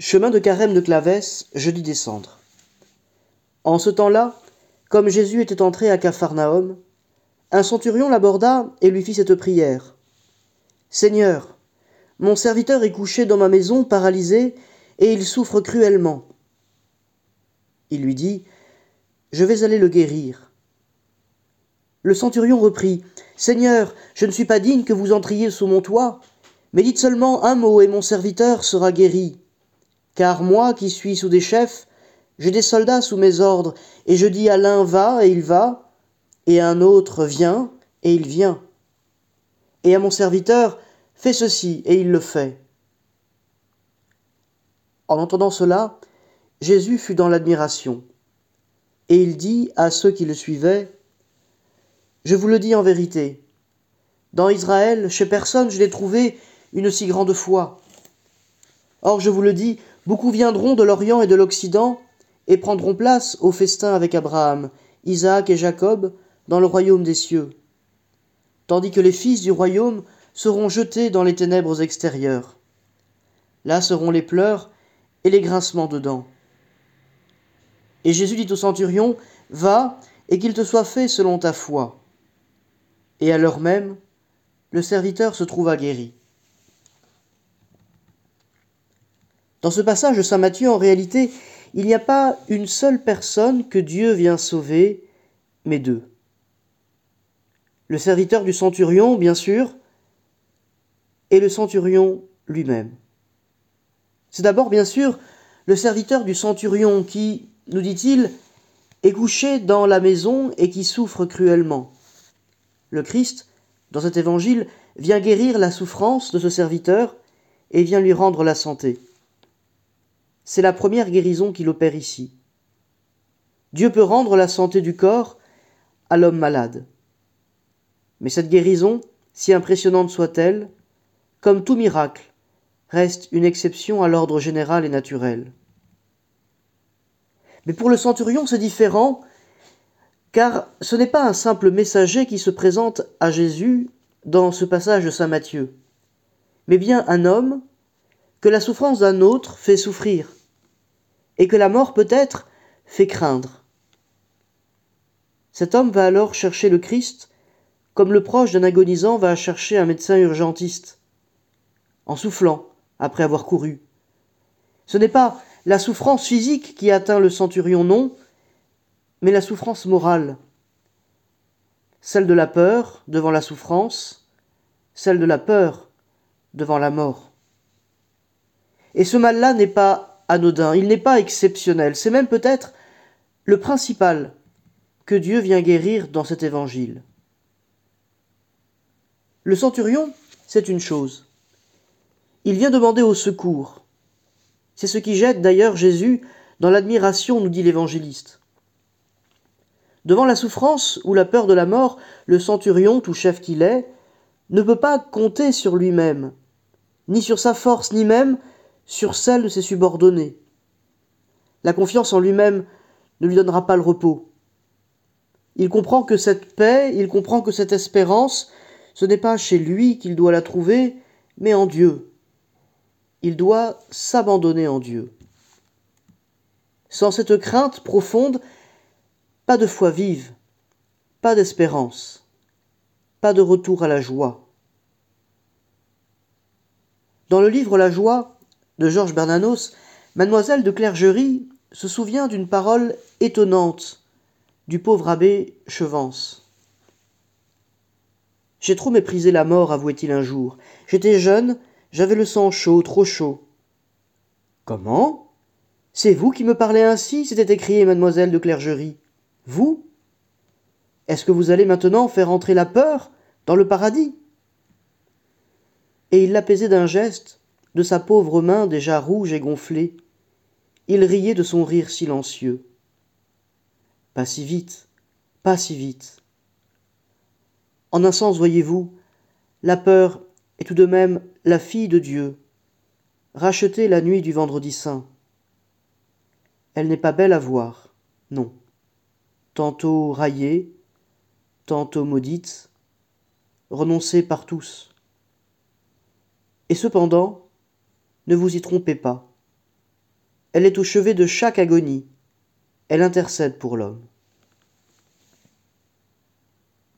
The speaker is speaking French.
Chemin de Carême de Clavès, jeudi décembre. En ce temps-là, comme Jésus était entré à Capharnaüm, un centurion l'aborda et lui fit cette prière. Seigneur, mon serviteur est couché dans ma maison, paralysé, et il souffre cruellement. Il lui dit, Je vais aller le guérir. Le centurion reprit, Seigneur, je ne suis pas digne que vous entriez sous mon toit, mais dites seulement un mot et mon serviteur sera guéri. Car moi qui suis sous des chefs, j'ai des soldats sous mes ordres, et je dis à l'un va, et il va, et à un autre viens, et il vient. Et à mon serviteur, fais ceci, et il le fait. En entendant cela, Jésus fut dans l'admiration, et il dit à ceux qui le suivaient, Je vous le dis en vérité, dans Israël, chez personne je n'ai trouvé une si grande foi. Or, je vous le dis, Beaucoup viendront de l'Orient et de l'Occident et prendront place au festin avec Abraham, Isaac et Jacob dans le royaume des cieux, tandis que les fils du royaume seront jetés dans les ténèbres extérieures. Là seront les pleurs et les grincements de dents. Et Jésus dit au centurion, Va, et qu'il te soit fait selon ta foi. Et à l'heure même, le serviteur se trouva guéri. Dans ce passage de Saint Matthieu, en réalité, il n'y a pas une seule personne que Dieu vient sauver, mais deux. Le serviteur du centurion, bien sûr, et le centurion lui-même. C'est d'abord, bien sûr, le serviteur du centurion qui, nous dit-il, est couché dans la maison et qui souffre cruellement. Le Christ, dans cet évangile, vient guérir la souffrance de ce serviteur et vient lui rendre la santé. C'est la première guérison qu'il opère ici. Dieu peut rendre la santé du corps à l'homme malade. Mais cette guérison, si impressionnante soit-elle, comme tout miracle, reste une exception à l'ordre général et naturel. Mais pour le centurion, c'est différent, car ce n'est pas un simple messager qui se présente à Jésus dans ce passage de Saint Matthieu, mais bien un homme que la souffrance d'un autre fait souffrir, et que la mort peut-être fait craindre. Cet homme va alors chercher le Christ comme le proche d'un agonisant va chercher un médecin urgentiste, en soufflant après avoir couru. Ce n'est pas la souffrance physique qui atteint le centurion, non, mais la souffrance morale, celle de la peur devant la souffrance, celle de la peur devant la mort. Et ce mal-là n'est pas anodin, il n'est pas exceptionnel, c'est même peut-être le principal que Dieu vient guérir dans cet évangile. Le centurion, c'est une chose. Il vient demander au secours. C'est ce qui jette d'ailleurs Jésus dans l'admiration, nous dit l'évangéliste. Devant la souffrance ou la peur de la mort, le centurion, tout chef qu'il est, ne peut pas compter sur lui-même, ni sur sa force, ni même sur celle de ses subordonnés. La confiance en lui-même ne lui donnera pas le repos. Il comprend que cette paix, il comprend que cette espérance, ce n'est pas chez lui qu'il doit la trouver, mais en Dieu. Il doit s'abandonner en Dieu. Sans cette crainte profonde, pas de foi vive, pas d'espérance, pas de retour à la joie. Dans le livre La joie, de Georges Bernanos, mademoiselle de Clergerie se souvient d'une parole étonnante du pauvre abbé Chevance. J'ai trop méprisé la mort, avouait-il un jour. J'étais jeune, j'avais le sang chaud, trop chaud. Comment? C'est vous qui me parlez ainsi s'était écriée mademoiselle de Clergerie. Vous? Est-ce que vous allez maintenant faire entrer la peur dans le paradis? Et il l'apaisait d'un geste de sa pauvre main déjà rouge et gonflée. Il riait de son rire silencieux. Pas si vite, pas si vite. En un sens, voyez-vous, la peur est tout de même la fille de Dieu, rachetée la nuit du vendredi saint. Elle n'est pas belle à voir, non. Tantôt raillée, tantôt maudite, renoncée par tous. Et cependant, ne vous y trompez pas. Elle est au chevet de chaque agonie. Elle intercède pour l'homme.